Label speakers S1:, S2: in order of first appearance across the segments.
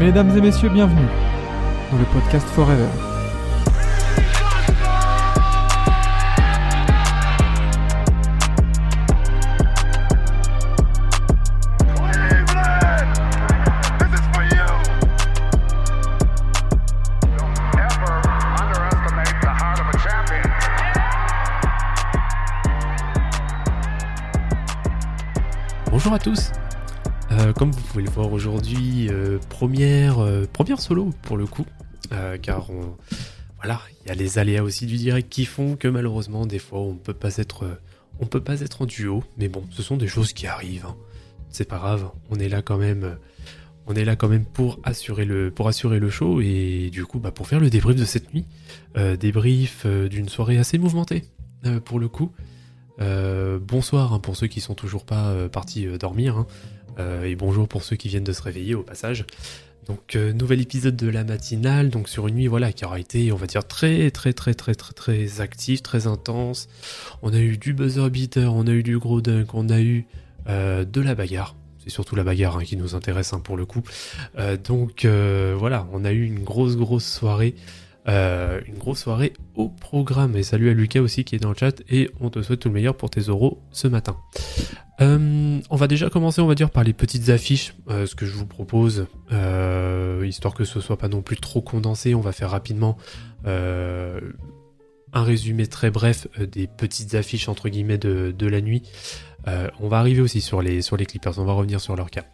S1: Mesdames et messieurs, bienvenue dans le podcast Forever.
S2: Bonjour à tous. Euh, comme vous pouvez le voir aujourd'hui, euh, première, euh, première solo pour le coup, car on, voilà, il y a les aléas aussi du direct qui font que malheureusement des fois on peut pas être, on peut pas être en duo, mais bon, ce sont des choses qui arrivent. hein. C'est pas grave, on est là quand même, on est là quand même pour assurer le, pour assurer le show et du coup bah pour faire le débrief de cette nuit, débrief d'une soirée assez mouvementée pour le coup. Euh, bonsoir hein, pour ceux qui sont toujours pas euh, partis euh, dormir hein. Euh, et bonjour pour ceux qui viennent de se réveiller au passage. Donc euh, nouvel épisode de la matinale, donc sur une nuit voilà qui aura été on va dire très très très très très très actif, très intense. On a eu du buzzer beater, on a eu du gros dunk, on a eu euh, de la bagarre. C'est surtout la bagarre hein, qui nous intéresse hein, pour le coup. Donc voilà, on a eu une grosse grosse soirée. Euh, une grosse soirée au programme. Et salut à Lucas aussi qui est dans le chat. Et on te souhaite tout le meilleur pour tes euros ce matin. Euh, on va déjà commencer, on va dire, par les petites affiches. Euh, ce que je vous propose, histoire que ce soit pas non plus trop condensé, on va faire rapidement un résumé très bref des petites affiches entre guillemets de, de la nuit. On va arriver aussi sur les, sur les Clippers, on va revenir sur leur cas.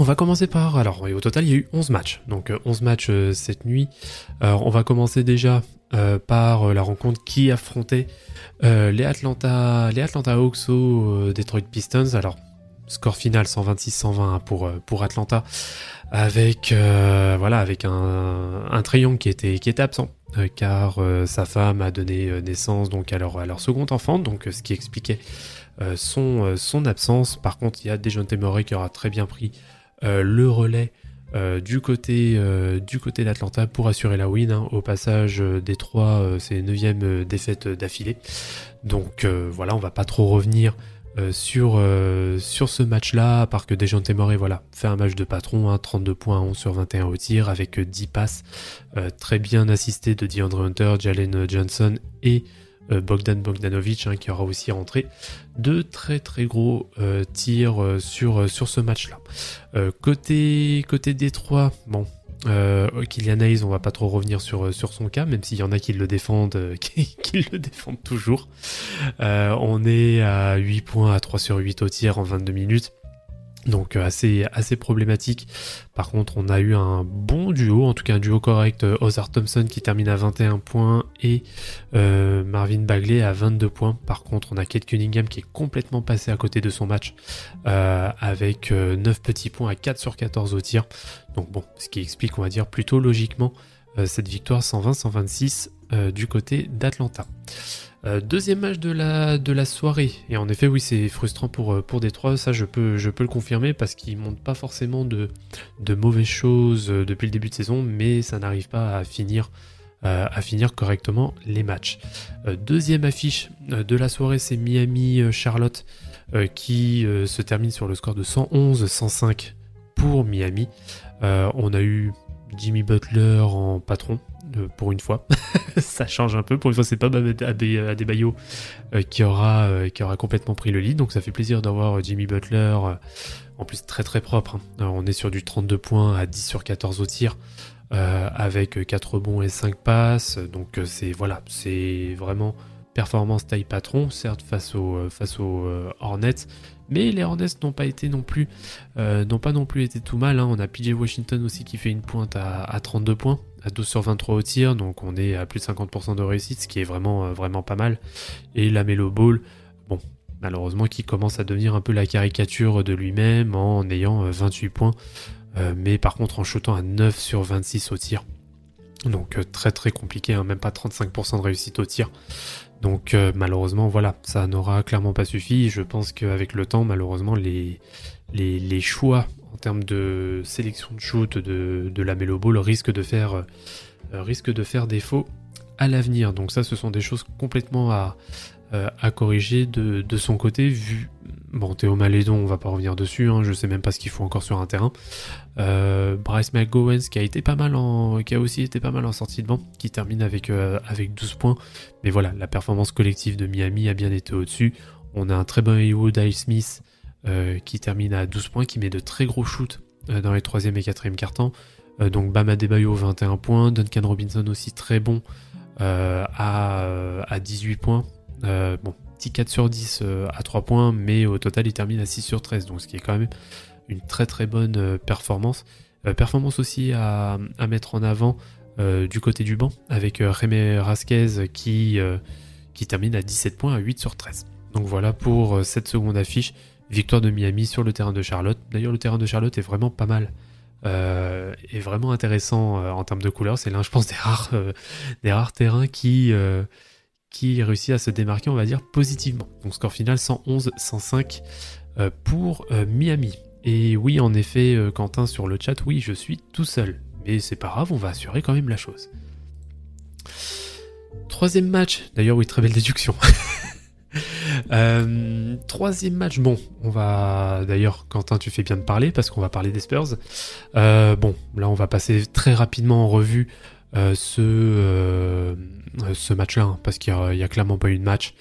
S2: Euh, on va commencer par, alors au total il y a eu 11 matchs, donc euh, 11 matchs euh, cette nuit. On va commencer déjà euh, par euh, la rencontre qui affrontait euh, les Atlanta, Hawks aux euh, Detroit Pistons. Alors score final 126-120 pour euh, pour Atlanta, avec euh, voilà avec un, un triangle qui était absent. euh, car euh, sa femme a donné euh, naissance donc à leur, à leur second enfant, donc euh, ce qui expliquait euh, son, euh, absence. Par contre, il y a Dejounte Murray qui aura très bien pris euh, le relais euh, du côté euh, du d'Atlanta pour assurer la win. hein. Au passage, euh, Détroit, euh, c'est 9 défaite euh, d'affilée. Donc euh, voilà, on va pas trop revenir euh, sur, euh, ce match-là, à part que Dejounte Murray voilà, fait un match de patron, hein, 32 points, 11 sur 21 au tir, avec euh, 10 passes, euh, très bien assisté de DeAndre Hunter, Jalen Johnson et euh, Bogdan Bogdanovic, hein, qui aura aussi rentré de très très gros euh, tirs euh, sur, euh, sur ce match-là. Euh, côté, côté Détroit, bon, euh, Kylian Hayes, on va pas trop revenir sur, euh, sur son cas, même s'il y en a qui le défendent, euh, qui, qui le défendent toujours. Euh, on est à 8 points, à 3 sur 8 au tir en 22 minutes. Donc euh, assez, assez problématique. Par contre, on a eu un bon duo, en tout cas un duo correct. euh, Ozar Thompson qui termine à 21 points et euh, Marvin Bagley à 22 points. Par contre, on a Kate Cunningham qui est complètement passé à côté de son match avec euh, 9 petits points à 4 sur 14 au tir. Donc bon, ce qui explique, on va dire, plutôt logiquement cette victoire 120-126 euh, du côté d'Atlanta. Euh, deuxième match de la, soirée. Et en effet, oui, c'est frustrant pour, euh, pour Détroit. Ça, je peux, le confirmer parce qu'ils montent pas forcément de, de mauvaises choses euh, depuis le début de saison, mais ça n'arrive pas à finir, à finir correctement les matchs. Deuxième affiche de la soirée, c'est Miami-Charlotte qui se termine sur le score de 111-105 pour Miami. On a eu Jimmy Butler en patron euh, pour une fois. ça change un peu. Pour une fois, c'est pas Adebayo euh, qui aura euh, qui aura complètement pris le lead. Donc ça fait plaisir d'avoir euh, Jimmy Butler. en plus très très propre. hein. On est sur du 32 points à 10 sur 14 au tir. avec 4 bons et 5 passes. Donc c'est voilà, c'est vraiment performance taille patron, certes face aux face euh, Hornets, mais les Hornets n'ont pas été non plus euh, pas non plus été tout mal. hein. On a PJ Washington aussi qui fait une pointe à, à 32 points, à 12 sur 23 au tir, donc on est à plus de 50% de réussite, ce qui est vraiment euh, vraiment pas mal. Et la Melo Ball, bon, malheureusement qui commence à devenir un peu la caricature de lui-même en ayant euh, 28 points, euh, mais par contre en shootant à 9 sur 26 au tir. Donc très très compliqué, hein, même pas 35% de réussite au tir. Donc euh, malheureusement voilà, ça n'aura clairement pas suffi. Je pense qu'avec le temps, malheureusement, les, choix en termes de sélection de shoot de, de la Melo Ball risquent de faire, euh, faire défaut à l'avenir. Donc ça, ce sont des choses complètement à, euh, à corriger de, de son côté, vu Bon, Théo Malédon, on va pas revenir dessus, hein, je sais même pas ce qu'il faut encore sur un terrain. Euh, Bryce McGowens qui a été pas mal qui a aussi été pas mal en sortie de banc, qui termine avec, euh, avec 12 points. Mais voilà, la performance collective de Miami a bien été au-dessus. On a un très bon Haywood Dale Smith euh, qui termine à 12 points, qui met de très gros shoots dans les 3 et 4 cartons. donc Bama Debayo 21 points, Duncan Robinson aussi très bon à, à 18 points. bon, petit 4 sur 10 à 3 points, mais au total il termine à 6 sur 13, donc ce qui est quand même une très très bonne euh, performance. Euh, performance aussi à, mettre en avant euh, du côté du banc avec Rémé Rasquez qui, qui termine à 17 points à 8 sur 13. Donc voilà pour cette seconde affiche. Victoire de Miami sur le terrain de Charlotte. D'ailleurs, le terrain de Charlotte est vraiment pas mal. Euh, est vraiment intéressant en termes de couleurs. C'est l'un, je pense, des rares, des rares terrains qui, qui réussit à se démarquer, on va dire, positivement. Donc score final 111-105 pour Miami. Et oui, en effet, euh, Quentin sur le chat, oui, je suis tout seul. Mais c'est pas grave, on va assurer quand même la chose. Troisième match, d'ailleurs oui, très belle déduction. Euh, troisième match, bon, on va d'ailleurs, Quentin, tu fais bien de parler parce qu'on va parler des Spurs. Euh, bon, là, on va passer très rapidement en revue ce, ce match-là hein, parce qu'il n'y a, clairement pas eu de match.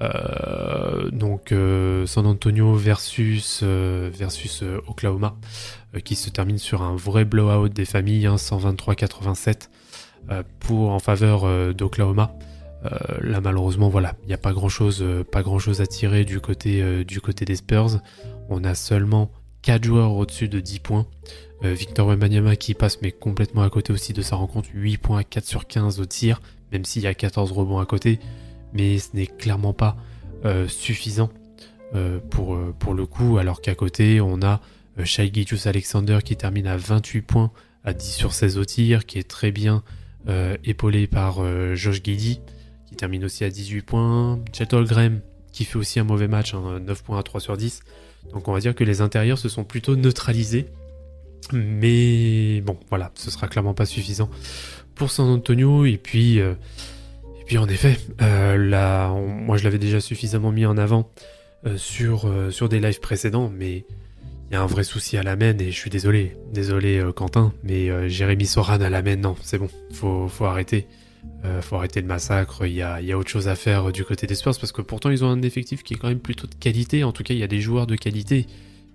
S2: Euh, donc euh, San Antonio versus, euh, versus Oklahoma, qui se termine sur un vrai blowout des familles, 123-87 hein, pour en faveur d'Oklahoma. là malheureusement voilà, il n'y a pas grand chose, pas grand chose à tirer du côté, du côté des Spurs. On a seulement 4 joueurs au-dessus de 10 points. Victor Wembanyama qui passe mais complètement à côté aussi de sa rencontre, 8 points à 4 sur 15 au tir, même s'il y a 14 rebonds à côté mais ce n'est clairement pas euh, suffisant euh, pour, euh, le coup, alors qu'à côté, on a Shai Alexander qui termine à 28 points à 10 sur 16 au tir, qui est très bien épaulé par Josh Giddy, qui termine aussi à 18 points. Chet Holmgren qui fait aussi un mauvais match, 9 hein, points à 3 sur 10. Donc on va dire que les intérieurs se sont plutôt neutralisés. Mais bon, voilà, ce sera clairement pas suffisant pour San Antonio. Et puis, puis en effet, euh, moi je l'avais déjà suffisamment mis en avant euh, sur, euh, sur des lives précédents, mais il y a un vrai souci à la main et je suis désolé, désolé Quentin, mais Jérémy Soran à la main, non, c'est bon, faut, faut arrêter. faut arrêter le massacre, il y a, y a, autre chose à faire du côté des Spurs parce que pourtant ils ont un effectif qui est quand même plutôt de qualité, en tout cas il y a des joueurs de qualité,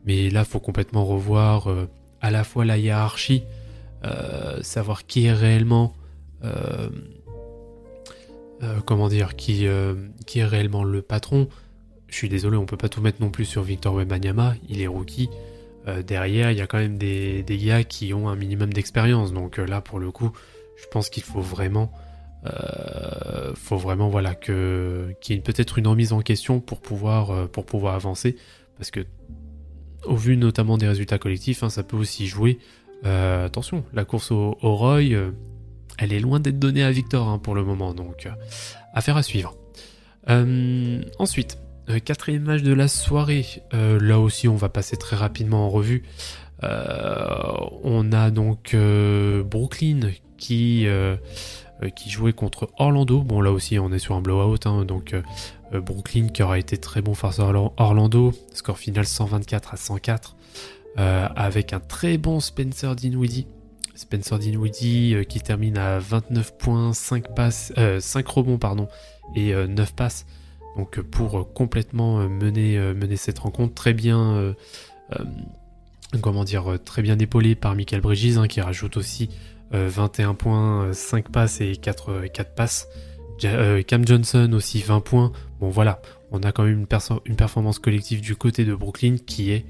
S2: mais là faut complètement revoir à la fois la hiérarchie, savoir qui est réellement euh, comment dire, qui, euh, est réellement le patron. Je suis désolé, on peut pas tout mettre non plus sur Victor Wembanyama, il est rookie. Euh, derrière, il y a quand même des, des, gars qui ont un minimum d'expérience. Donc là, pour le coup, je pense qu'il faut vraiment, faut vraiment voilà que qu'il y ait peut-être une remise en question pour pouvoir pour pouvoir avancer, parce que au vu notamment des résultats collectifs, hein, ça peut aussi jouer. attention, la course au, Roy, elle est loin d'être donnée à Victor hein, pour le moment, donc euh, affaire à suivre. Euh, ensuite, euh, quatrième match de la soirée. là aussi, on va passer très rapidement en revue. on a donc Brooklyn qui, qui jouait contre Orlando. Bon, là aussi, on est sur un blowout. Hein, donc, Brooklyn qui aura été très bon face à Orlando. Score final 124 à 104. avec un très bon Spencer Dinwiddie Spencer Dinwiddie euh, qui termine à 29 points, 5 passes, 5 euh, rebonds pardon, et 9 euh, passes. Donc pour complètement mener, cette rencontre, très bien, comment dire, très bien épaulé par Michael Bridges hein, qui rajoute aussi 21 points, 5 passes et 4, 4 passes. Cam Johnson aussi 20 points. Bon voilà, on a quand même une, performance collective du côté de Brooklyn qui est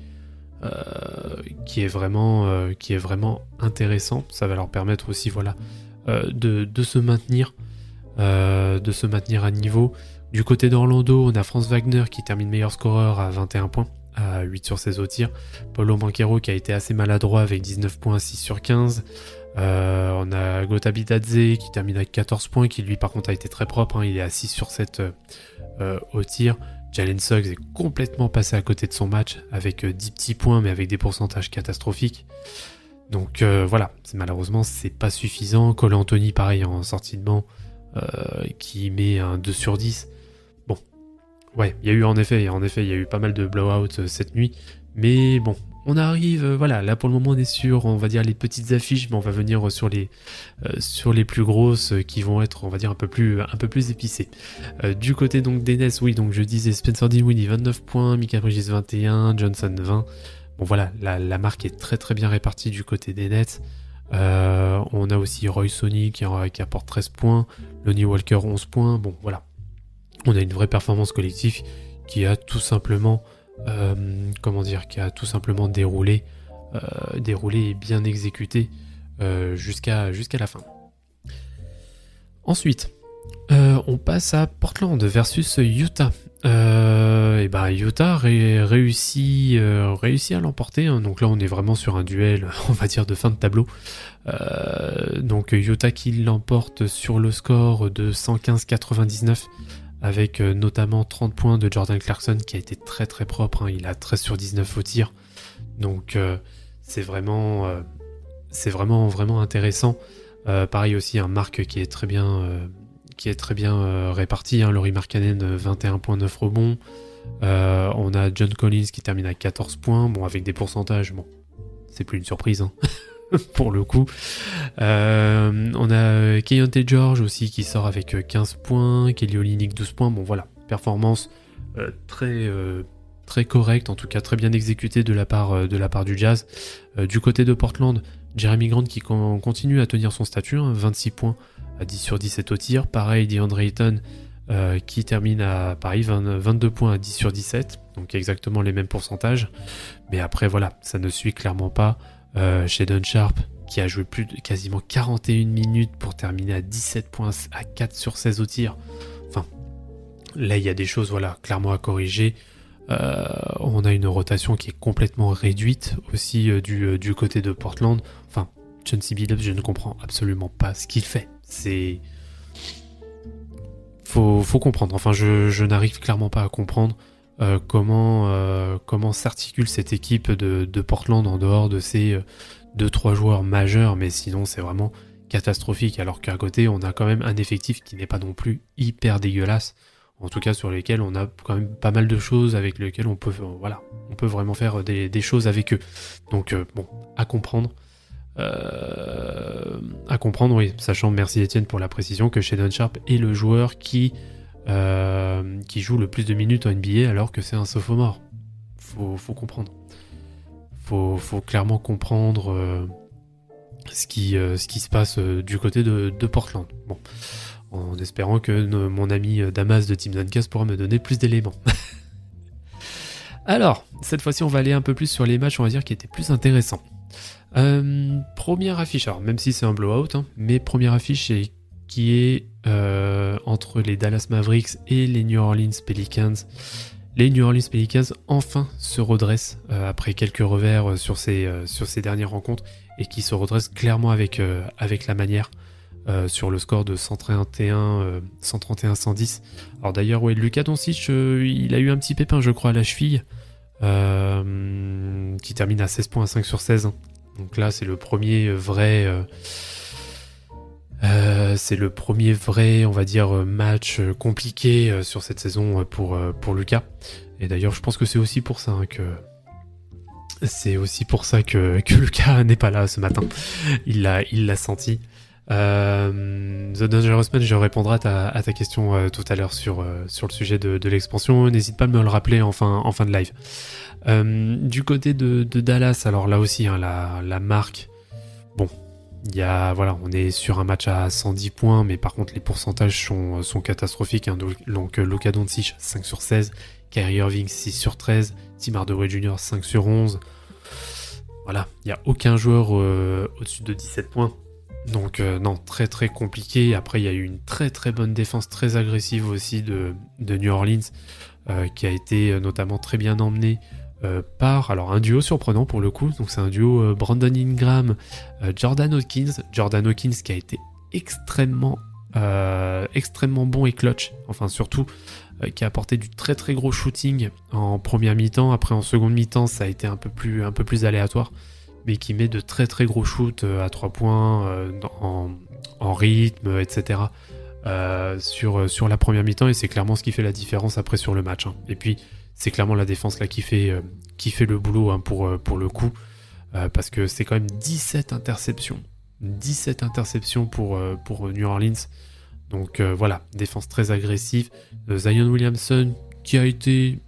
S2: euh, vraiment euh, intéressant. Ça va leur permettre aussi voilà euh, de, se maintenir à niveau. Du côté d'Orlando, on a France Wagner qui termine meilleur scoreur à 21 points à 8 sur 16 au tir. Paulo Banquero qui a été assez maladroit avec 19 points à 6 sur 15. On a Gota Bitadze qui termine avec 14 points, qui lui par contre a été très propre, hein. il est à 6 sur 7 au tir. Jalen Suggs est complètement passé à côté de son match avec 10 euh, petits points mais avec des pourcentages catastrophiques. Donc euh, voilà, malheureusement c'est pas suffisant. Cole Anthony pareil en sortie de banc euh, qui met un 2 sur 10. Bon, Ouais, il y a eu en effet, en effet, il y a eu pas mal de blowout cette nuit. Mais bon, on arrive, euh, voilà, là pour le moment on est sur, on va dire les petites affiches, mais on va venir sur les, euh, sur les plus grosses euh, qui vont être, on va dire un peu plus, un épicées. du côté donc des Nets, oui, donc je disais Spencer Dinwiddie 29 points, Mika Bridges 21, Johnson 20. Bon voilà, la, marque est très très bien répartie du côté des Nets. on a aussi Roy Sony qui, qui, apporte 13 points, Lonnie Walker 11 points. Bon voilà, on a une vraie performance collective qui a tout simplement euh, comment dire, qui a tout simplement déroulé, euh, déroulé et bien exécuté euh, jusqu'à la fin. Ensuite, on passe à Portland versus Utah. et ben Utah réussit, réussit à l'emporter. Hein. Donc là, on est vraiment sur un duel, on va dire, de fin de tableau. donc Utah qui l'emporte sur le score de 115-99 avec euh, notamment 30 points de Jordan Clarkson qui a été très très propre. Hein. Il a 13 sur 19 au tir. Donc euh, c'est vraiment, euh, c'est vraiment vraiment intéressant. pareil aussi un Marc qui est très bien, qui est très bien réparti. Hein. Laurie Markkanen 21.9 rebonds. on a John Collins qui termine à 14 points. Bon avec des pourcentages, bon c'est plus une surprise. Pour le coup. Euh, on a Keyonte George aussi qui sort avec 15 points, Kelly Olynyk 12 points. Bon voilà, performance euh, très euh, très correcte, en tout cas très bien exécutée de la part de la part du Jazz. du côté de Portland, Jeremy Grant qui continue à tenir son statut, 26 hein, points à 10 sur 17 au tir. Pareil, DeAndre Ayton qui termine à Paris 22 points à 10 sur 17, donc exactement les mêmes pourcentages. Mais après voilà, ça ne suit clairement pas euh, Shadon Sharp, qui a joué plus de quasiment 41 minutes pour terminer à 17 points à 4 sur 16 au tir. Enfin, là, il y a des choses, voilà, clairement à corriger. Euh, on a une rotation qui est complètement réduite aussi euh, du, du, côté de Portland. Enfin, John. Billups, je ne comprends absolument pas ce qu'il fait. C'est. Faut, comprendre. Enfin, je n'arrive clairement pas à comprendre. Euh, comment, euh, comment s'articule cette équipe de, Portland en dehors de ces 2-3 euh, joueurs majeurs, mais sinon c'est vraiment catastrophique, alors qu'à côté on a quand même un effectif qui n'est pas non plus hyper dégueulasse, en tout cas sur lesquels on a quand même pas mal de choses avec lesquelles on peut, voilà, on peut vraiment faire des, choses avec eux. Donc bon, à comprendre. à comprendre, oui, sachant, merci Étienne pour la précision, que Shadon Sharp est le joueur qui euh, qui joue le plus de minutes en NBA alors que c'est un sophomore. Faut, comprendre. Faut, clairement comprendre euh, ce, qui, euh, ce qui se passe du côté de, Portland. Bon, en espérant que mon ami Damas de Team Duncast pourra me donner plus d'éléments. alors, cette fois-ci, on va aller un peu plus sur les matchs, on va dire, qui étaient plus intéressants. première affiche, alors même si c'est un blowout, hein, mais première affiche et qui est euh, entre les Dallas Mavericks et les New Orleans Pelicans. Les New Orleans Pelicans enfin se redressent euh, après quelques revers euh, sur, ces, sur ces dernières rencontres et qui se redressent clairement avec, avec la manière sur le score de 131 131-110. Alors d'ailleurs, ouais, Lucas Doncic, il a eu un petit pépin, je crois, à la cheville, qui termine à 16 points à 5 sur 16. Donc là, c'est le premier vrai euh, c'est le premier vrai, on va dire, match compliqué euh, sur cette saison euh, pour, Lucas. Et d'ailleurs, je pense que c'est aussi pour ça hein, que c'est aussi pour ça que, Lucas n'est pas là ce matin. Il l'a senti. The Dangerous Man, je répondrai à ta, question tout à l'heure sur, le sujet de, l'expansion. N'hésite pas à me le rappeler en fin, de live. du côté de, Dallas, alors là aussi, hein, la marque, bon, il voilà, on est sur un match à 110 points, mais par contre les pourcentages sont, sont catastrophiques. Hein. Donc Luka Doncic 5 sur 16, Kyrie Irving 6 sur 13, Tim Hardaway Jr. 5 sur 11. Voilà, il n'y a aucun joueur euh, au-dessus de 17 points. Donc euh, non, très très compliqué. Après, il y a eu une très très bonne défense, très agressive aussi de, New Orleans, euh, qui a été notamment très bien emmenée euh, par alors un duo surprenant pour le coup. Donc c'est un duo euh, Brandon Ingram, euh, Jordan Hawkins. Jordan Hawkins qui a été extrêmement extrêmement bon et clutch. Enfin surtout qui a apporté du très très gros shooting en première mi-temps. Après en seconde mi-temps ça a été un peu plus un peu plus aléatoire, mais qui met de très très gros shoots à trois points en, rythme, etc. sur, la première mi-temps et c'est clairement ce qui fait la différence après sur le match. Hein. C'est clairement la défense là qui fait, le boulot hein, pour, pour le coup parce que c'est quand même 17 interceptions. 17 interceptions pour, New Orleans. Donc voilà, défense très agressive. Zion Williamson qui a été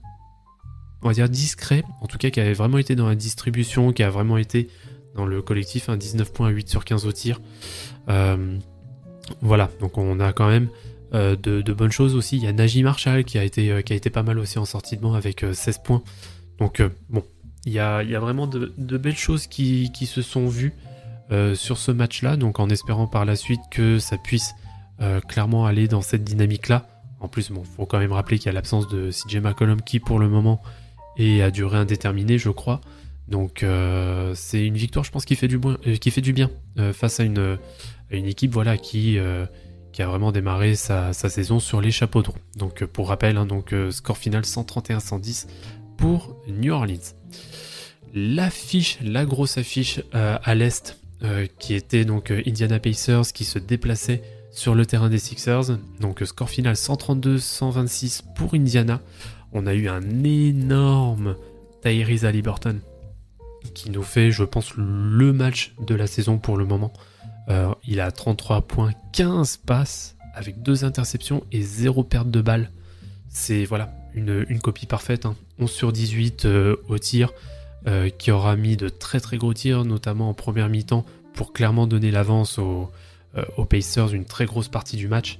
S2: on va dire discret, en tout cas qui avait vraiment été dans la distribution, qui a vraiment été dans le collectif, un 19.8 sur 15 au tir. Euh, voilà, donc on a quand même euh, de, bonnes choses aussi. Il y a Najee Marshall qui a été, euh, qui a été pas mal aussi en sortie de banc avec 16 points. Donc bon, il y a, vraiment de, belles choses qui, se sont vues sur ce match-là, donc en espérant par la suite que ça puisse clairement aller dans cette dynamique-là. En plus, bon, faut quand même rappeler qu'il y a l'absence de CJ McCollum qui pour le moment et à durée indéterminée, je crois. Donc euh, c'est une victoire, je pense, qui fait du, euh, qui fait du bien euh, face à une, une, équipe voilà, qui, qui a vraiment démarré sa, saison sur les chapeaux de roue. Donc pour rappel, hein, donc, score final 131-110 pour New Orleans. L'affiche, la grosse affiche à l'Est, qui était donc Indiana Pacers qui se déplaçait sur le terrain des Sixers. Donc score final 132-126 pour Indiana on a eu un énorme Tyrese Halliburton qui nous fait, je pense, le match de la saison pour le moment. Euh, il a 33 points, 15 passes avec deux interceptions et zéro perte de balle. C'est voilà une, copie parfaite. 11 hein. sur 18 euh, au tir, euh, qui aura mis de très très gros tirs, notamment en première mi-temps, pour clairement donner l'avance aux, Pacers une très grosse partie du match.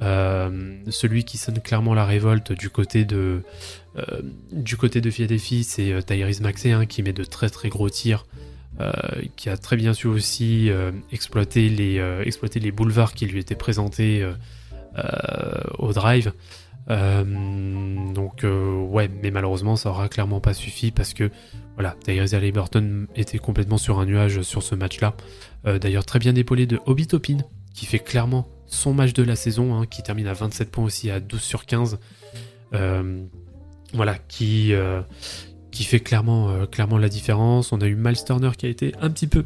S2: Celui qui sonne clairement la révolte du côté de du côté de Philadelphie, c'est Tyrese Maxey hein, qui met de très très gros tirs, qui a très bien su aussi exploiter les exploiter les boulevards qui lui étaient présentés au drive. donc ouais, mais malheureusement ça aura clairement pas suffi parce que voilà, Tyrese Halliburton était complètement sur un nuage sur ce match-là. D'ailleurs très bien épaulé de Obi Topin qui fait clairement son match de la saison, hein, qui termine à 27 points aussi, à 12 sur 15. Euh, voilà, qui, euh, qui fait clairement, euh, clairement la différence. On a eu Miles Turner qui a été un petit peu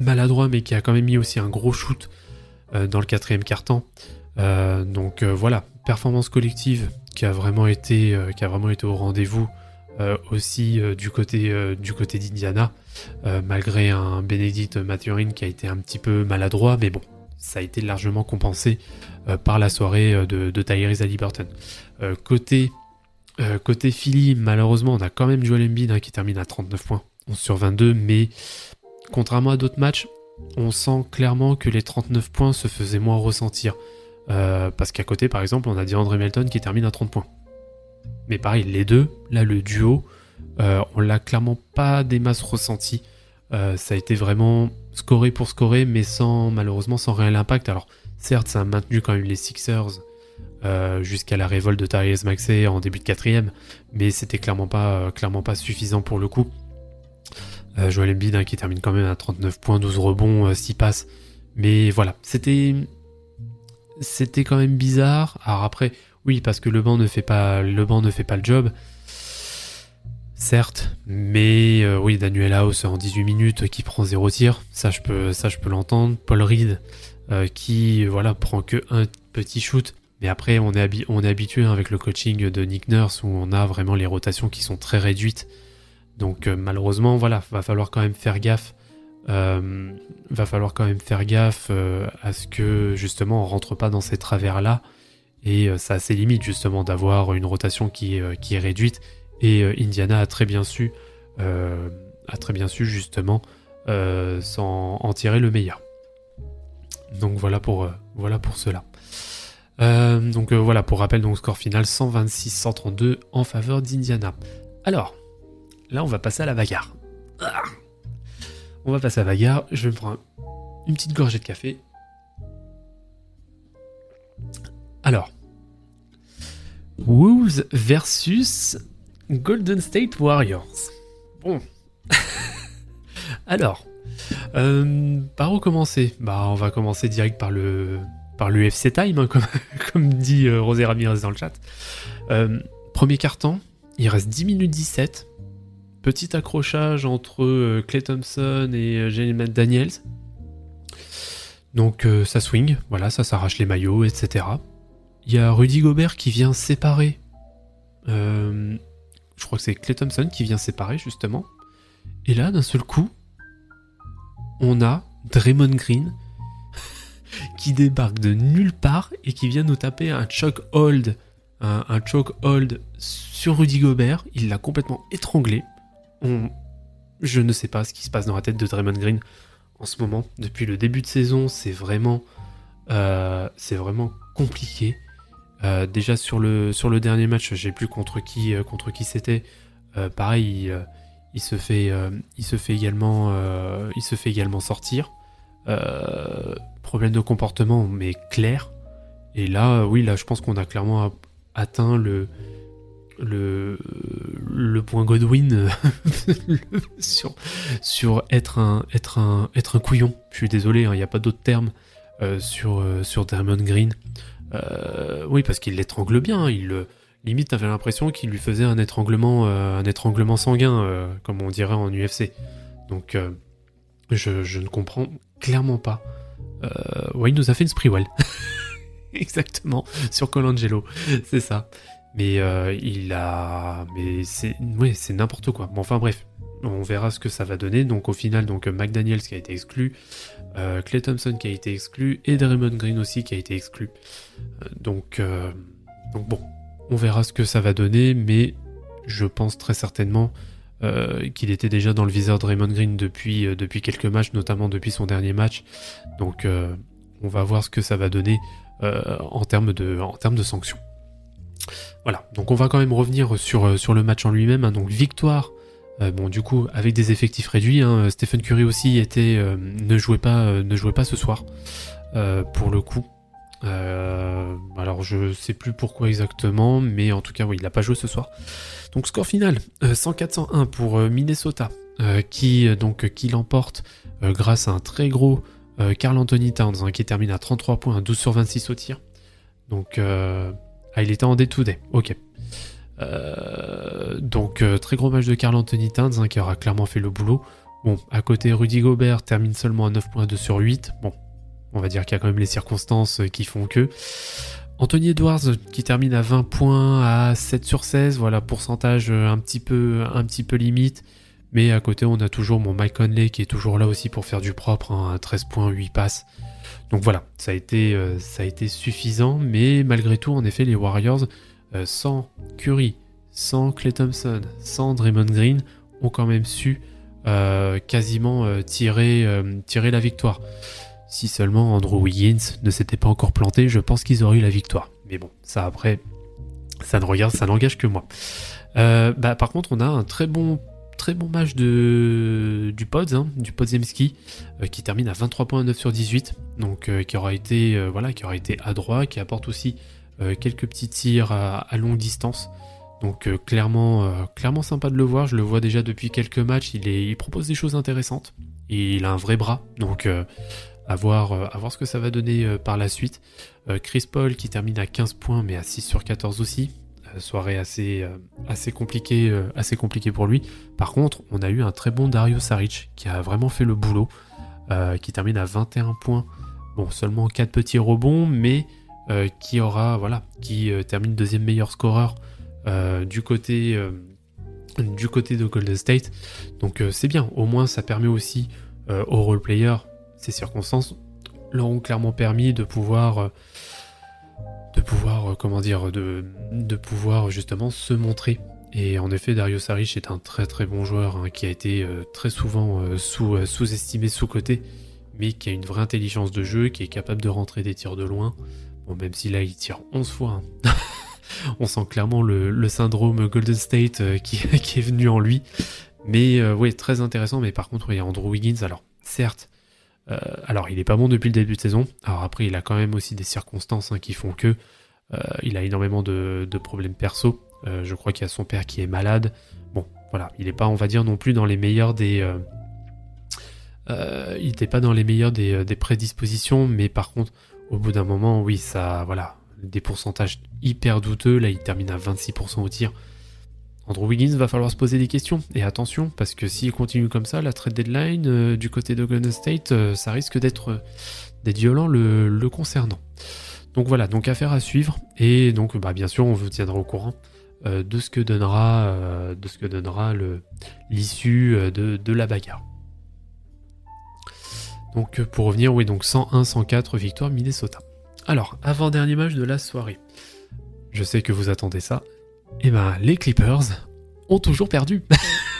S2: maladroit, mais qui a quand même mis aussi un gros shoot dans le quatrième quart-temps. donc voilà, performance collective qui a vraiment été, qui a vraiment été au rendez-vous. aussi du côté du côté d'Indiana, malgré un Benedict Mathurin qui a été un petit peu maladroit, mais bon, ça a été largement compensé euh, par la soirée euh, de, de Tyrese Halliburton. Euh, côté, Philly, malheureusement, on a quand même Joel Embiid hein, qui termine à 39 points, 11 sur 22, mais contrairement à d'autres matchs, on sent clairement que les 39 points se faisaient moins ressentir. parce qu'à côté, par exemple, on a DeAndre Melton qui termine à 30 points. Mais pareil, les deux, là, le duo, on l'a clairement pas des masses ressenties. ça a été vraiment scorer pour scorer, mais sans malheureusement sans réel impact. Alors certes, ça a maintenu quand même les Sixers euh, jusqu'à la révolte de Tyrese Maxey en début de quatrième, mais c'était clairement pas euh, suffisant pour le coup. Euh, Joel Embiid hein, qui termine quand même à 39 points, 12 rebonds, 6 passes. Mais voilà, c'était c'était quand même bizarre. Alors après, oui, parce que le banc ne fait pas le banc ne fait pas le job certes, mais euh, oui, Daniel House en 18 minutes qui prend zéro tir, ça je peux, ça je peux l'entendre. Paul Reed euh, qui voilà prend que un petit shoot, mais après on est, habitué avec le coaching de Nick Nurse où on a vraiment les rotations qui sont très réduites. Donc euh, malheureusement voilà, va falloir quand même faire gaffe. va falloir quand même faire gaffe à ce que justement on rentre pas dans ces travers là et ça a ses limites justement d'avoir une rotation qui, est réduite et euh, Indiana a très bien su, euh, a très bien su justement euh, en tirer le meilleur. Donc voilà pour, voilà pour cela. Donc voilà, pour rappel, donc score final 126-132 en faveur d'Indiana. Alors, là on va passer à la bagarre. Ah. on va passer à la bagarre. Je vais me prendre une petite gorgée de café. Alors, Wolves versus Golden State Warriors. Bon. Alors, euh, par où commencer? Bah, on va commencer direct par le par l'UFC Time, hein, comme, dit euh, Rosé Ramirez dans le chat. Euh, premier carton, il reste 10 minutes 17. Petit accrochage entre Clay Thompson et Jalen Daniels. Donc ça swing, voilà, ça s'arrache les maillots, etc. Il y a Rudy Gobert qui vient séparer. je crois que c'est Clay Thompson qui vient séparer justement. Et là, d'un seul coup, on a Draymond Green qui débarque de nulle part et qui vient nous taper un choke hold, un, choke hold sur Rudy Gobert. Il l'a complètement étranglé. je ne sais pas ce qui se passe dans la tête de Draymond Green en ce moment. Depuis le début de saison, c'est vraiment, euh, c'est vraiment compliqué. Euh, déjà sur le, sur le dernier match, j'ai plus contre qui, euh, contre qui c'était. pareil, il se fait, il se fait également, il se fait également sortir. Euh, problème de comportement, mais clair. Et là, oui, là, je pense qu'on a clairement atteint le, le, point Godwin sur, sur être, un, couillon. Je suis désolé, hein, il n'y a pas d'autre terme sur, sur Draymond Green. oui, parce qu'il l'étrangle bien. Il, limite t'avais l'impression qu'il lui faisait un étranglement, euh, sanguin, euh, comme on dirait en UFC. Donc euh, je, ne comprends clairement pas. Ouais, il nous a fait une Sprewell. Exactement, sur Colangelo, c'est ça. Mais il a... Mais c'est ouais, n'importe quoi. Bon, enfin bref, on verra ce que ça va donner. Donc au final, donc McDaniels qui a été exclu, Clay Thompson qui a été exclu, et Draymond Green aussi qui a été exclu. donc, donc bon, on verra ce que ça va donner, mais je pense très certainement euh, qu'il était déjà dans le viseur de Raymond Green depuis, euh, depuis quelques matchs, notamment depuis son dernier match. Donc euh, on va voir ce que ça va donner en termes de, en termes de sanctions. Voilà, donc on va quand même revenir sur, sur le match en lui-même. Hein. Donc victoire, bon du coup avec des effectifs réduits. Hein. Stephen Curry aussi était, ne, jouait pas, ne jouait pas ce soir pour le coup. Euh, alors je sais plus pourquoi exactement, mais en tout cas oui, il n'a pas joué ce soir. Donc score final 104-101 euh, pour euh, Minnesota, qui donc qui l'emporte grâce à un très gros Carl Anthony Towns hein, qui termine à 33 points, 12 sur 26 au tir. Donc ah, il était en day to day, ok. donc très gros match de Carl Anthony Towns hein, qui aura clairement fait le boulot. Bon, à côté Rudy Gobert termine seulement à 9.2 sur 8. Bon, on va dire qu'il y a quand même les circonstances euh, qui font que. Anthony Edwards qui termine à 20 points à 7 sur 16, voilà, pourcentage euh, un petit peu, limite. Mais à côté, on a toujours mon Mike Conley qui est toujours là aussi pour faire du propre, hein, à 13 points, 8 passes. Donc voilà, ça a, été, euh, suffisant, mais malgré tout, en effet, les Warriors, sans Curry, sans Clay Thompson, sans Draymond Green, ont quand même su quasiment tirer la victoire. Si seulement Andrew Wiggins ne s'était pas encore planté, je pense qu'ils auraient eu la victoire. Mais bon, ça après, ça ne regarde, ça n'engage que moi. Euh, bah, par contre, on a un très bon, très bon match de, du Pods, hein, du Podzemski, euh, qui termine à 23 points 9 sur 18. Donc, euh, qui aura été, voilà, qui aura été adroit, qui apporte aussi quelques petits tirs à, longue distance. Donc clairement, clairement sympa de le voir. Je le vois déjà depuis quelques matchs. Il, propose des choses intéressantes. Il a un vrai bras. Donc à voir, euh, voir ce que ça va donner euh, par la suite. Euh, Chris Paul qui termine à 15 points mais à 6 sur 14 aussi. soirée assez, assez, compliquée, assez compliquée pour lui. Par contre, on a eu un très bon Dario Saric qui a vraiment fait le boulot. qui termine à 21 points. Bon, seulement 4 petits rebonds, mais qui aura, voilà, qui termine deuxième meilleur scoreur du côté du côté de Golden State. Donc c'est bien, au moins ça permet aussi aux role players ces circonstances leur ont clairement permis de pouvoir euh, de pouvoir euh, comment dire de, de pouvoir justement se montrer. Et en effet Dario Saric est un très très bon joueur hein, qui a été euh, très souvent sous, sous-estimé sous-côté mais qui a une vraie intelligence de jeu qui est capable de rentrer des tirs de loin. Bon même si là il tire 11 fois hein. on sent clairement le, syndrome Golden State qui, qui, est venu en lui. Mais oui très intéressant. Mais par contre il y a Andrew Wiggins. Alors certes euh, alors, il est pas bon depuis le début de saison. Alors après, il a quand même aussi des circonstances hein, qui font que euh, il a énormément de, problèmes perso. Euh, je crois qu'il y a son père qui est malade. Bon, voilà, il n'est pas, on va dire, non plus dans les meilleurs des. il n'était pas dans les meilleurs des, prédispositions, mais par contre, au bout d'un moment, oui, ça, voilà, des pourcentages hyper douteux. Là, il termine à 26% au tir. Andrew Wiggins va falloir se poser des questions. Et attention, parce que s'il continue comme ça, la trade deadline euh, du côté de Golden State, euh, ça risque d'être euh, violent le, concernant. Donc voilà, donc affaire à suivre. Et donc bah, bien sûr, on vous tiendra au courant de ce que donnera, de ce que donnera l'issue de, de, la bagarre. Donc pour revenir, oui, donc 101-104 victoire Minnesota. Alors, avant-dernier match de la soirée. Je sais que vous attendez ça. Eh ben, les Clippers ont toujours perdu.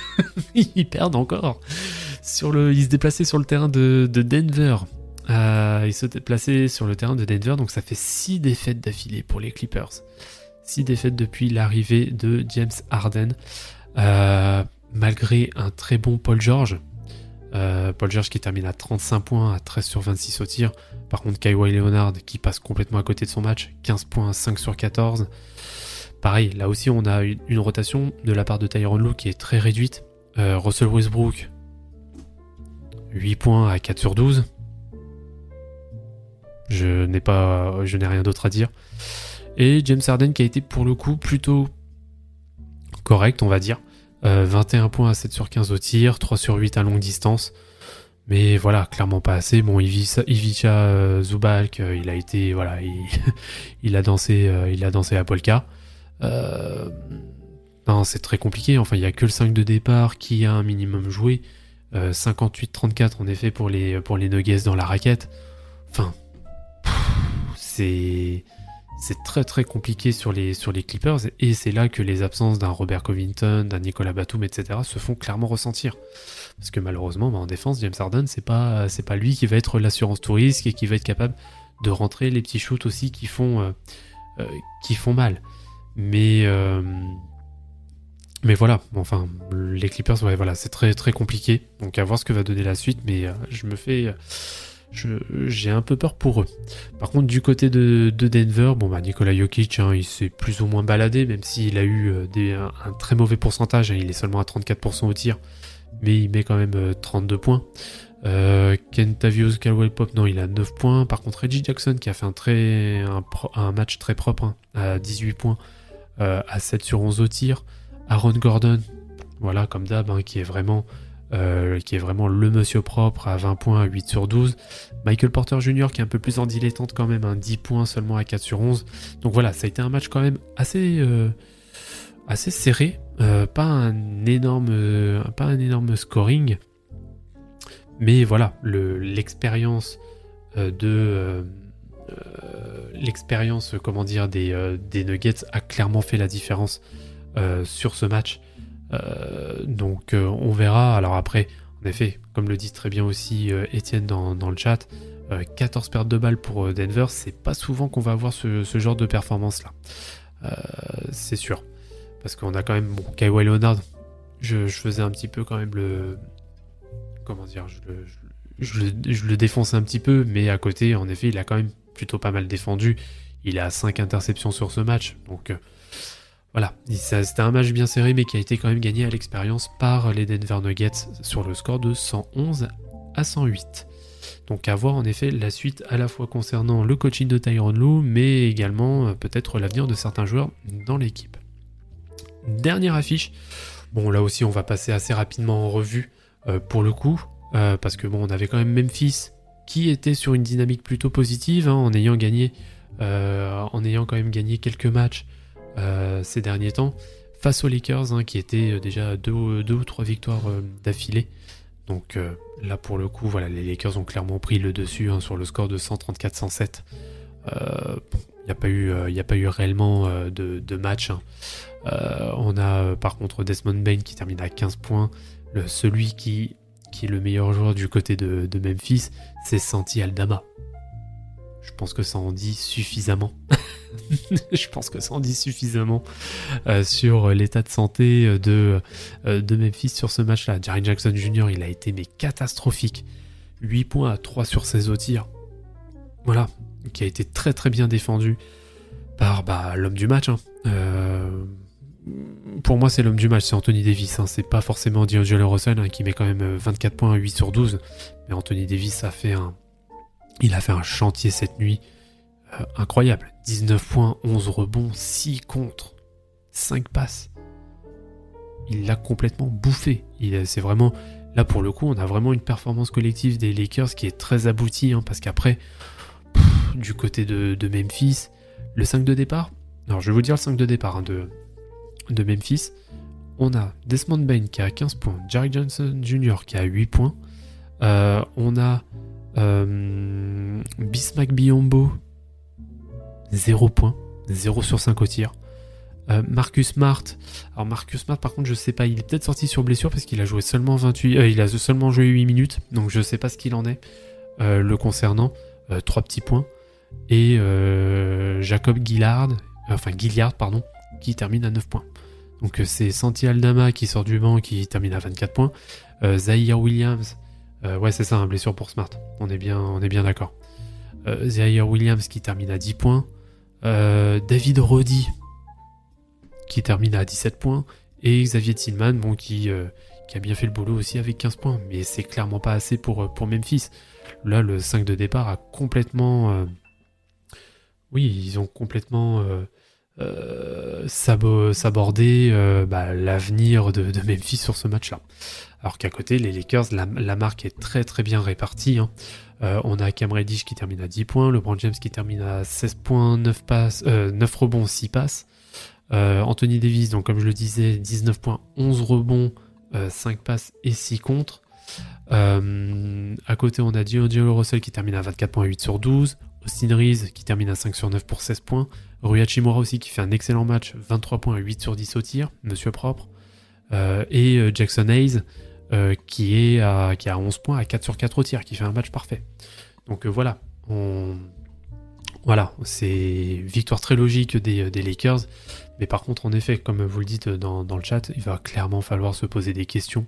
S2: ils perdent encore. Sur le, ils se déplaçaient sur le terrain de, Denver. Euh, ils se déplaçaient sur le terrain de Denver, donc ça fait 6 défaites d'affilée pour les Clippers. 6 défaites depuis l'arrivée de James Harden. Euh, malgré un très bon Paul George. Euh, Paul George qui termine à 35 points, à 13 sur 26 au tir. Par contre, Kawhi Leonard qui passe complètement à côté de son match, 15 points, 5 sur 14. Pareil, là aussi on a une, rotation de la part de Tyron Lou qui est très réduite. Euh, Russell Westbrook, 8 points à 4 sur 12. Je n'ai pas, je n'ai rien d'autre à dire. Et James Harden qui a été pour le coup plutôt correct, on va dire. 21 euh, points à 7 sur 15 au tir, 3 sur 8 à longue distance. Mais voilà, clairement pas assez. Bon, Ivica euh, Zubalk, il a été, voilà, il, a dansé, il a dansé à Polka. Euh, c'est très compliqué. Enfin, il n'y a que le 5 de départ qui a un minimum joué. 58-34 euh, en effet pour les, pour les Nuggets dans la raquette. Enfin, c'est très très compliqué sur les, Clippers et c'est là que les absences d'un Robert Covington, d'un Nicolas Batum, etc. se font clairement ressentir. Parce que malheureusement, bah, en défense, James Harden, c'est pas, pas lui qui va être l'assurance touriste et qui va être capable de rentrer les petits shoots aussi qui font, euh, qui font mal. Mais euh, mais voilà, enfin les Clippers, voilà, c'est très très compliqué. Donc à voir ce que va donner la suite, mais euh, je me fais j'ai un peu peur pour eux. Par contre, du côté de, Denver, bon bah Nikola Jokic, hein, il s'est plus ou moins baladé, même s'il a eu euh, des, un, très mauvais pourcentage. Hein, il est seulement à 34% au tir, mais il met quand même 32 points. Euh, Kentavious Caldwell Pop, non, il a 9 points. Par contre, Reggie Jackson, qui a fait un, très, un, match très propre, hein, à 18 points, à 7 sur 11 au tir. Aaron Gordon, voilà, comme d'hab, hein, qui est vraiment euh, qui est vraiment le monsieur propre à 20 points à 8 sur 12. Michael Porter Jr. qui est un peu plus en dilettante quand même, un 10 points seulement à 4 sur 11. Donc voilà, ça a été un match quand même assez, euh, assez serré. pas, un énorme, scoring. Mais voilà, l'expérience de euh, l'expérience, comment dire, des, euh, des, Nuggets a clairement fait la différence euh, sur ce match. donc on verra. Alors après, en effet, comme le dit très bien aussi Étienne dans, le chat, 14 pertes de balles pour Denver, c'est pas souvent qu'on va avoir ce, genre de performance là. c'est sûr. Parce qu'on a quand même, bon, Kawhi Leonard, je, faisais un petit peu quand même le. Comment dire je le, je, je le défonce un petit peu, mais à côté, en effet, il a quand même plutôt pas mal défendu. Il a 5 interceptions sur ce match. Donc euh, voilà, c'était un match bien serré mais qui a été quand même gagné à l'expérience par les Denver Nuggets sur le score de 111 à 108. Donc à voir en effet la suite à la fois concernant le coaching de Tyron Lou mais également euh, peut-être l'avenir de certains joueurs dans l'équipe. Dernière affiche. Bon là aussi on va passer assez rapidement en revue euh, pour le coup parce que bon on avait quand même Memphis qui était sur une dynamique plutôt positive hein, en ayant gagné, euh, en ayant quand même gagné quelques matchs euh, ces derniers temps face aux Lakers hein, qui étaient euh, déjà deux, ou trois victoires d'affilée. Donc là pour le coup, voilà, les Lakers ont clairement pris le dessus hein, sur le score de 134-107. Il n'y a, pas eu, il a pas eu réellement de, match. on a par contre Desmond Bain qui termine à 15 points. Le, celui qui qui est le meilleur joueur du côté de, Memphis, c'est Santi Aldama. Je pense que ça en dit suffisamment. je pense que ça en dit suffisamment euh, sur l'état de santé de, euh, de Memphis sur ce match-là. Jerry Jackson Jr., il a été mais catastrophique. 8 points à 3 sur 16 au tir. Voilà, qui a été très très bien défendu par bah, l'homme du match. Hein. Euh, pour moi, c'est l'homme du match, c'est Anthony Davis. Hein. C'est pas forcément D'Angelo Russell hein, qui met quand même 24 euh, points, 8 sur 12. Mais Anthony Davis a fait un, il a fait un chantier cette nuit euh, incroyable. 19 points, 11 rebonds, 6 contre, 5 passes. il l'a complètement bouffé. C'est vraiment là pour le coup, on a vraiment une performance collective des Lakers qui est très aboutie, hein, parce qu'après, du côté de, Memphis, le 5 de départ? Alors je vais vous dire le 5 de départ de, de Memphis. On a Desmond Bain qui a 15 points, Jerry Johnson Jr. qui a 8 points. Euh, on a euh, Biombo 0 points, 0 sur 5 au tir. Euh, Marcus Smart. Alors Marcus Smart, par contre, je sais pas. Il est peut-être sorti sur blessure parce qu'il a joué seulement 28. Euh, il a seulement joué 8 minutes, donc je sais pas ce qu'il en est le concernant. 3 petits points. Et Jacob Gillard, enfin Gilliard, pardon, qui termine à 9 points. Donc c'est Santi Aldama qui sort du banc, qui termine à 24 points. Zahir Williams, ouais c'est ça, un blessure pour Smart. On est bien, d'accord. Zahir Williams qui termine à 10 points. David Roddy, qui termine à 17 points, et Xavier Tillman, qui, euh, a bien fait le boulot aussi avec 15 points, mais c'est clairement pas assez pour, euh, pour Memphis. Là, le 5 de départ a complètement... Euh, oui, ils ont complètement sabordé bah, l'avenir de, Memphis sur ce match-là. Alors qu'à côté, les Lakers, la, marque est très très bien répartie. Hein. on a Cam Reddish qui termine à 10 points, LeBron James qui termine à 16 points, 9, passes, 9 rebonds, 6 passes. Euh, Anthony Davis, donc comme je le disais, 19 points, 11 rebonds, 5 euh, passes et 6 contre. Euh, à côté, on a D'Angelo Russell qui termine à 24 points, 8 sur 12. Austin Reeves qui termine à 5 sur 9 pour 16 points. Rui Hachimura aussi qui fait un excellent match, 23 points, 8 sur 10 au tir, monsieur propre. et Jackson Hayes qui, est à, a 11 points à 4 sur 4 au tir, qui fait un match parfait. Donc voilà, voilà, c'est victoire très logique des, Lakers. Mais par contre, en effet, comme vous le dites dans, le chat, il va clairement falloir se poser des questions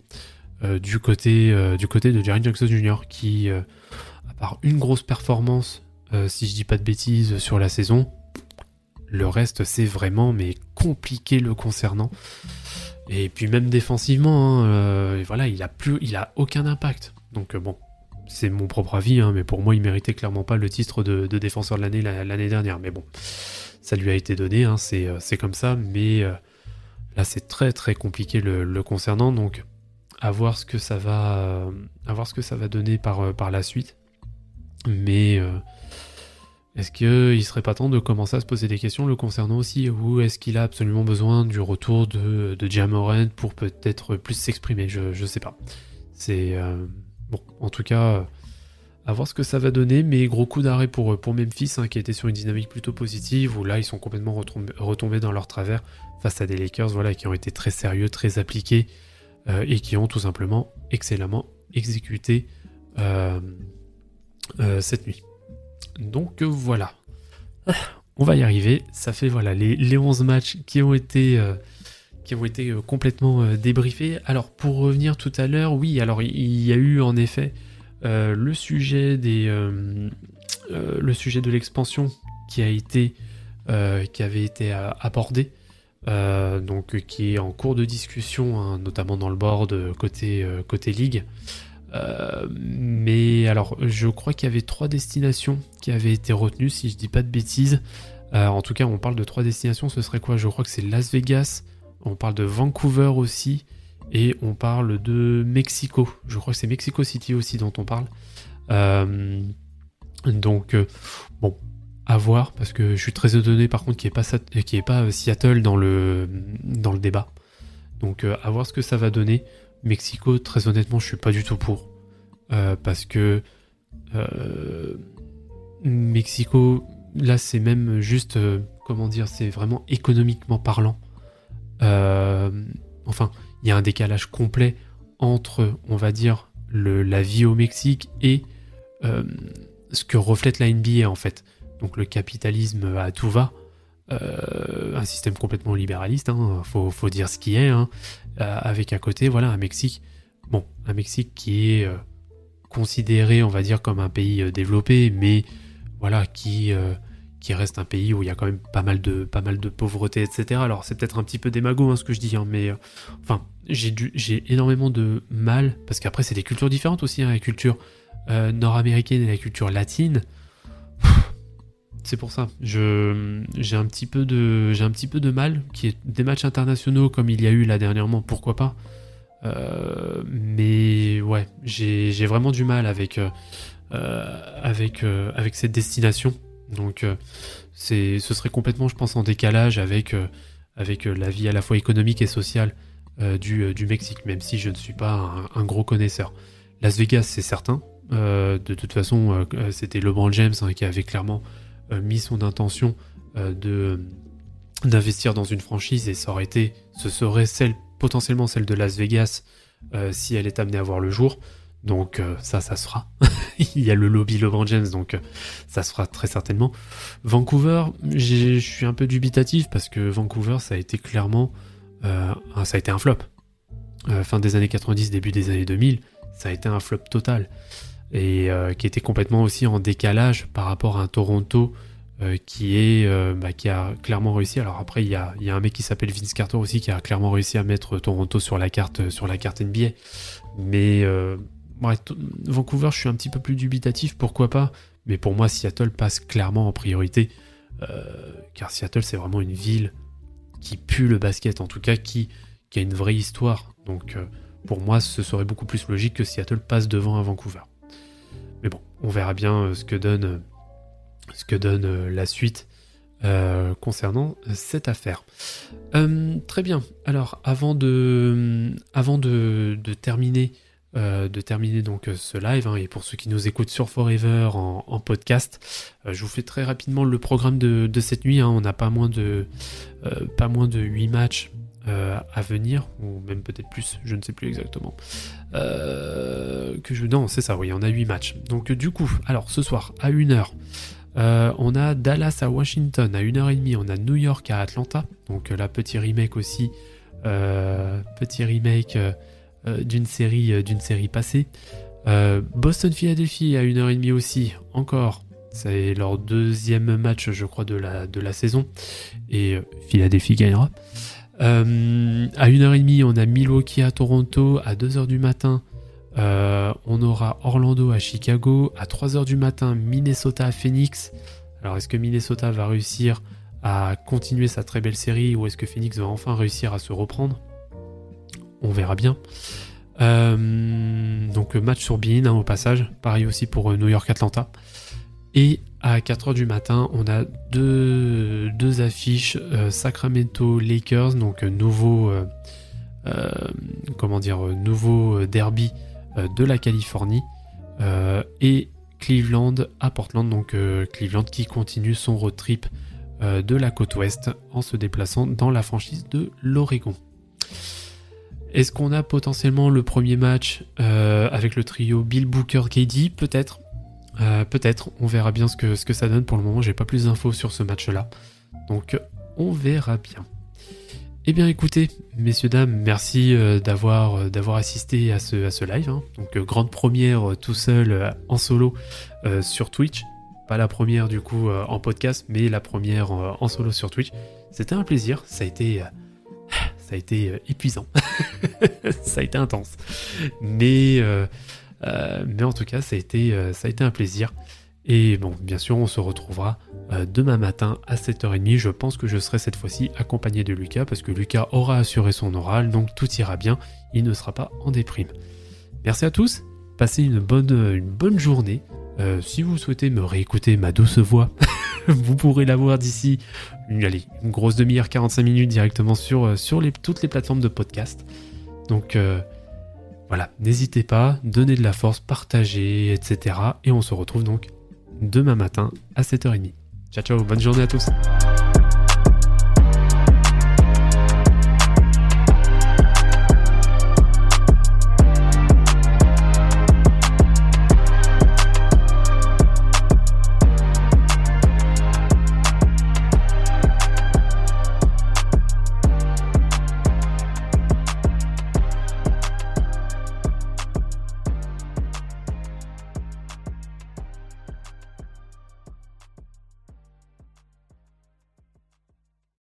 S2: euh, du, côté, euh, de Jerry Jackson Jr. qui, euh, à part une grosse performance, si je dis pas de bêtises, sur la saison, le reste c'est vraiment mais compliqué le concernant. Et puis même défensivement, hein, voilà, il a plus, il a aucun impact. Donc bon, c'est mon propre avis, hein, mais pour moi, il méritait clairement pas le titre de, défenseur de l'année l'année dernière. Mais bon, ça lui a été donné, hein, euh, c'est comme ça, mais euh, là c'est très très compliqué le, concernant, donc à voir ce que ça va, euh, à voir ce que ça va donner par, par la suite. Mais est-ce qu'il serait pas temps de commencer à se poser des questions le concernant aussi, ou est-ce qu'il a absolument besoin du retour de, de pour peut-être plus s'exprimer? Je, je sais pas. C'est bon, en tout cas à voir ce que ça va donner, mais gros coup d'arrêt pour, Memphis, hein, qui était sur une dynamique plutôt positive, où là ils sont complètement retombés, dans leur travers face à des Lakers voilà, qui ont été très sérieux, très appliqués, euh, et qui ont tout simplement excellemment exécuté euh, euh, cette nuit. Donc voilà. On va y arriver. Ça fait voilà les, les 11 matchs qui ont été qui ont été complètement débriefés. Alors pour revenir tout à l'heure, oui, alors il y a eu en effet euh, le sujet des, euh, euh, le sujet de l'expansion qui a été, qui avait été abordé, donc qui est en cours de discussion, hein, notamment dans le board côté côté ligue. Mais alors, je crois qu'il y avait trois destinations qui avaient été retenues, si je dis pas de bêtises. en tout cas, on parle de trois destinations. Ce serait quoi? Je crois que c'est Las Vegas. On parle de Vancouver aussi. Et on parle de Mexico. Je crois que c'est Mexico City aussi dont on parle. Euh, donc, euh, bon, à voir, parce que je suis très étonné par contre qu'il n'y ait, pas, pas Seattle dans le, dans le débat. Donc, euh, à voir ce que ça va donner. Mexico, très honnêtement, je suis pas du tout pour. parce que Mexico, là, c'est même juste, comment dire, c'est vraiment économiquement parlant. enfin, il y a un décalage complet entre, on va dire, la vie au Mexique et euh, ce que reflète la NBA en fait. Donc le capitalisme à tout va, euh, un système complètement libéraliste, hein, faut, dire ce qui est, hein, euh, avec à côté, voilà, un Mexique, bon, un Mexique qui est considéré, on va dire, comme un pays développé, mais voilà, qui qui reste un pays où il y a quand même pas mal de, pas mal de pauvreté, etc. Alors c'est peut-être un petit peu démago hein, ce que je dis, hein, mais euh, enfin j'ai, énormément de mal, parce qu'après c'est des cultures différentes aussi, hein, la culture euh, nord-américaine et la culture latine. C'est pour ça. J'ai un petit peu de mal des matchs internationaux comme il y a eu là dernièrement, pourquoi pas. Euh, mais ouais, j'ai vraiment du mal avec avec avec cette destination. Donc ce serait complètement, je pense, en décalage avec la vie à la fois économique et sociale du, Mexique, même si je ne suis pas un gros connaisseur. Las Vegas, c'est certain. Euh, de toute façon, euh, c'était LeBron James hein, qui avait clairement euh, mis son intention de d'investir dans une franchise et ça aurait été, ce serait celle potentiellement celle de Las Vegas si elle est amenée à voir le jour. Donc ça, ça se fera. Il y a le lobby LeBron James, donc ça se fera très certainement. Vancouver, je suis un peu dubitatif parce que Vancouver, ça a été clairement, ça a été un flop. fin des années 90, début des années 2000, ça a été un flop total et euh, qui était complètement aussi en décalage par rapport à un Toronto euh, qui est euh, bah, qui a clairement réussi. Alors après il y a, y a, un mec qui s'appelle Vince Carter aussi qui a clairement réussi à mettre Toronto sur la carte sur la carte NBA. Mais Vancouver, je suis un petit peu plus dubitatif, pourquoi pas. Mais pour moi, Seattle passe clairement en priorité, car Seattle c'est vraiment une ville qui pue le basket, en tout cas qui, qui a une vraie histoire. Donc pour moi, ce serait beaucoup plus logique que Seattle passe devant à Vancouver. On verra bien euh, ce que donne, euh, ce que donne euh, la suite concernant cette affaire. très bien. Alors, avant de, avant de, terminer, de terminer donc ce live, hein, et pour ceux qui nous écoutent sur Forever en, podcast, je vous fais très rapidement le programme de, cette nuit. Hein. on n'a pas moins de, pas moins de 8 matchs euh, à venir, ou même peut-être plus, je ne sais plus exactement. Euh, que je... Non, c'est ça, oui, on a 8 matchs. Donc du coup, alors ce soir, à 1h, euh, on a Dallas à Washington, à 1h30, on a New York à Atlanta, donc là, petit remake aussi, petit remake d'une série, d'une série passée. Boston-Philadelphie à 1h30 aussi, encore, c'est leur deuxième match, je crois, de la, de la saison. Et Philadelphie gagnera. Euh, à 1h30, on a Milwaukee à Toronto. À 2h du matin, euh, on aura Orlando à Chicago. À 3h du matin, Minnesota à Phoenix. Alors, est-ce que Minnesota va réussir à continuer sa très belle série ou est-ce que Phoenix va enfin réussir à se reprendre? On verra bien. Euh, donc, match sur Bean hein, au passage. Pareil aussi pour New York-Atlanta. Et à 4h du matin, on a deux, deux affiches euh, Sacramento Lakers, donc euh, nouveau, euh, comment dire, nouveau derby de la Californie, et Cleveland à Portland, donc Cleveland qui continue son road trip de la côte ouest en se déplaçant dans la franchise de l'Oregon. Est-ce qu'on a potentiellement le premier match avec le trio Bill Booker KD Peut-être? Euh, peut-être, on verra bien ce que, ça donne. Pour le moment, j'ai pas plus d'infos sur ce match-là. Donc, on verra bien. Eh bien, écoutez, messieurs, dames, merci euh, d'avoir, euh, d'avoir assisté à ce, live. Hein. Donc, grande première tout seul en solo sur Twitch. Pas la première du coup en podcast, mais la première en solo sur Twitch. C'était un plaisir. Ça a été épuisant. ça a été intense. Mais mais en tout cas, ça a, été, euh, ça a été un plaisir. Et bon, bien sûr, on se retrouvera euh, demain matin à 7h30. Je pense que je serai cette fois-ci accompagné de Lucas parce que Lucas aura assuré son oral, donc tout ira bien. Il ne sera pas en déprime. Merci à tous. Passez une bonne, journée. si vous souhaitez me réécouter ma douce voix, vous pourrez la voir d'ici une, une grosse demi-heure, 45 minutes directement sur, toutes les plateformes de podcast. Donc, voilà, n'hésitez pas, donnez de la force, partagez, etc. Et on se retrouve donc demain matin à 7h30. Ciao ciao, bonne journée à tous